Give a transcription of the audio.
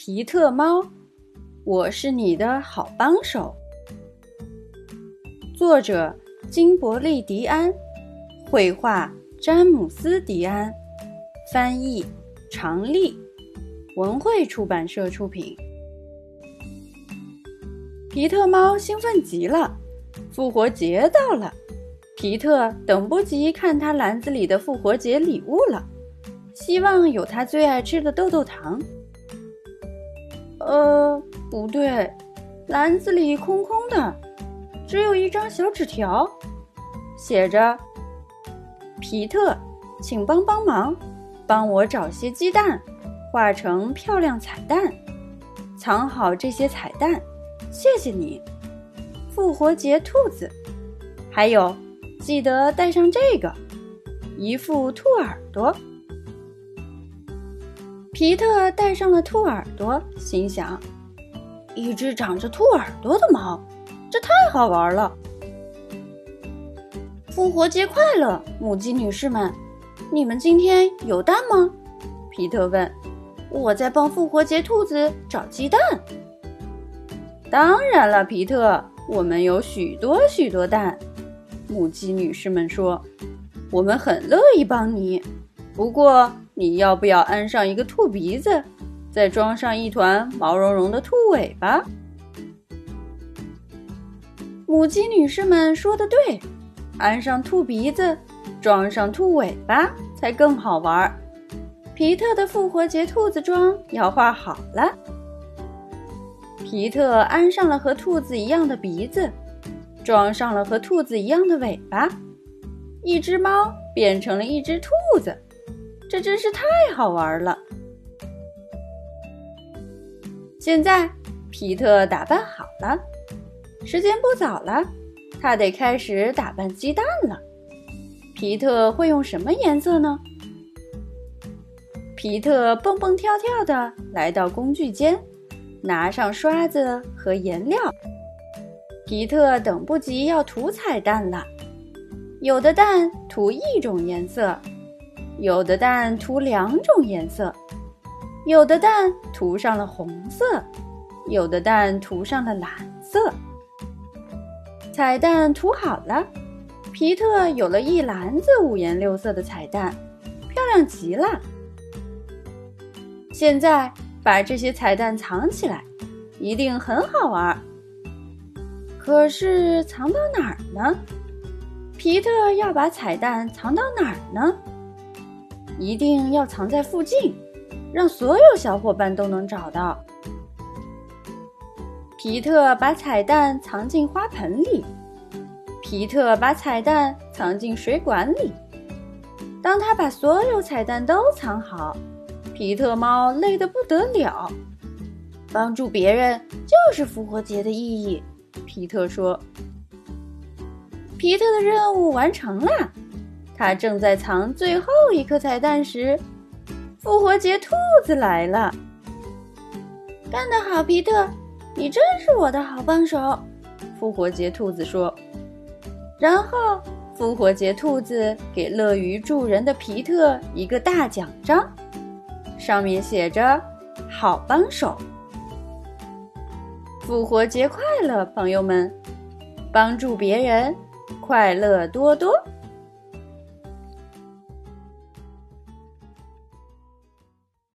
皮特猫，我是你的好帮手。作者：金伯利·迪安，绘画：詹姆斯·迪安，翻译：常丽，文汇出版社出品。皮特猫兴奋极了，复活节到了，皮特等不及看他篮子里的复活节礼物了，希望有他最爱吃的豆豆糖。呃，不对，篮子里空空的，只有一张小纸条，写着：“皮特，请帮帮忙，帮我找些鸡蛋，画成漂亮彩蛋，藏好这些彩蛋，谢谢你，复活节兔子。还有，记得带上这个，一副兔耳朵。”皮特戴上了兔耳朵，心想：“一只长着兔耳朵的猫，这太好玩了！”复活节快乐，母鸡女士们！你们今天有蛋吗？皮特问。“我在帮复活节兔子找鸡蛋。”当然了，皮特，我们有许多许多蛋。母鸡女士们说：“我们很乐意帮你，不过……”你要不要安上一个兔鼻子，再装上一团毛茸茸的兔尾巴？母鸡女士们说的对，安上兔鼻子，装上兔尾巴才更好玩。皮特的复活节兔子装要画好了。皮特安上了和兔子一样的鼻子，装上了和兔子一样的尾巴，一只猫变成了一只兔子。这真是太好玩了！现在皮特打扮好了，时间不早了，他得开始打扮鸡蛋了。皮特会用什么颜色呢？皮特蹦蹦跳跳的来到工具间，拿上刷子和颜料。皮特等不及要涂彩蛋了，有的蛋涂一种颜色。有的蛋涂两种颜色，有的蛋涂上了红色，有的蛋涂上了蓝色。彩蛋涂好了，皮特有了一篮子五颜六色的彩蛋，漂亮极了。现在把这些彩蛋藏起来，一定很好玩。可是藏到哪儿呢？皮特要把彩蛋藏到哪儿呢？一定要藏在附近，让所有小伙伴都能找到。皮特把彩蛋藏进花盆里，皮特把彩蛋藏进水管里。当他把所有彩蛋都藏好，皮特猫累得不得了。帮助别人就是复活节的意义，皮特说。皮特的任务完成了。他正在藏最后一颗彩蛋时，复活节兔子来了。干得好，皮特！你真是我的好帮手。复活节兔子说。然后，复活节兔子给乐于助人的皮特一个大奖章，上面写着“好帮手”。复活节快乐，朋友们！帮助别人，快乐多多。